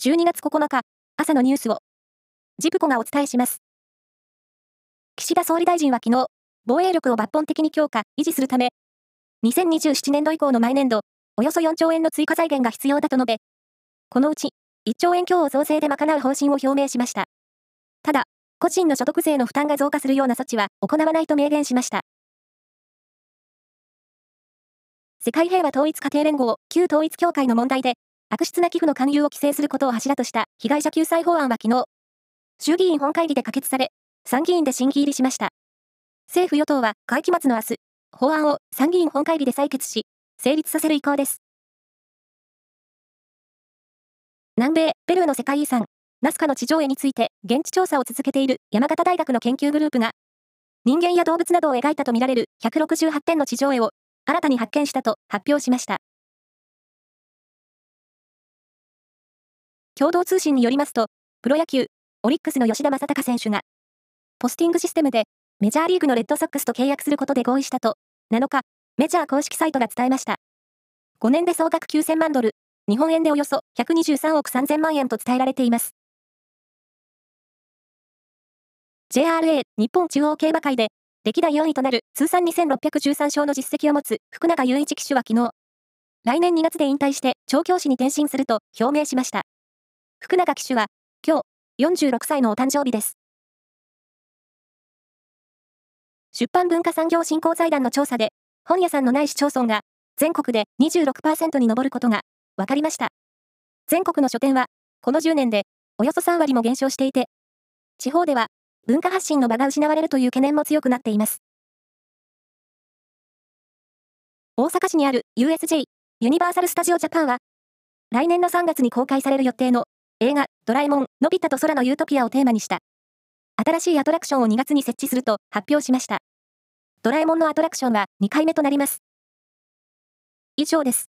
12月9日、朝のニュースを、ジプコがお伝えします。岸田総理大臣は昨日、防衛力を抜本的に強化、維持するため、2027年度以降の毎年度、およそ4兆円の追加財源が必要だと述べ、このうち、1兆円強を増税で賄う方針を表明しました。ただ、個人の所得税の負担が増加するような措置は行わないと明言しました。世界平和統一家庭連合、旧統一協会の問題で、悪質な寄付の勧誘を規制することを柱とした被害者救済法案は昨日、衆議院本会議で可決され、参議院で審議入りしました。政府与党は会期末の明日、法案を参議院本会議で採決し、成立させる意向です。南米、ペルーの世界遺産、ナスカの地上絵について現地調査を続けている山形大学の研究グループが、人間や動物などを描いたとみられる168点の地上絵を新たに発見したと発表しました。共同通信によりますと、プロ野球、オリックスの吉田正尚選手が、ポスティングシステムでメジャーリーグのレッドソックスと契約することで合意したと、7日、メジャー公式サイトが伝えました。5年で総額9000万ドル、日本円でおよそ123億3000万円と伝えられています。JRA 日本中央競馬会で歴代4位となる通算2613勝の実績を持つ福永雄一騎手は昨日、来年2月で引退して調教師に転身すると表明しました。福永騎手は、今日、46歳のお誕生日です。出版文化産業振興財団の調査で、本屋さんのない市町村が、全国で26%に上ることが、分かりました。全国の書店は、この10年で、およそ3割も減少していて、地方では、文化発信の場が失われるという懸念も強くなっています。大阪市にある USJ、ユニバーサル・スタジオ・ジャパンは、来年の3月に公開される予定の映画、ドラえもん、のび太と空のユートピアをテーマにした。新しいアトラクションを2月に設置すると発表しました。ドラえもんのアトラクションは2回目となります。以上です。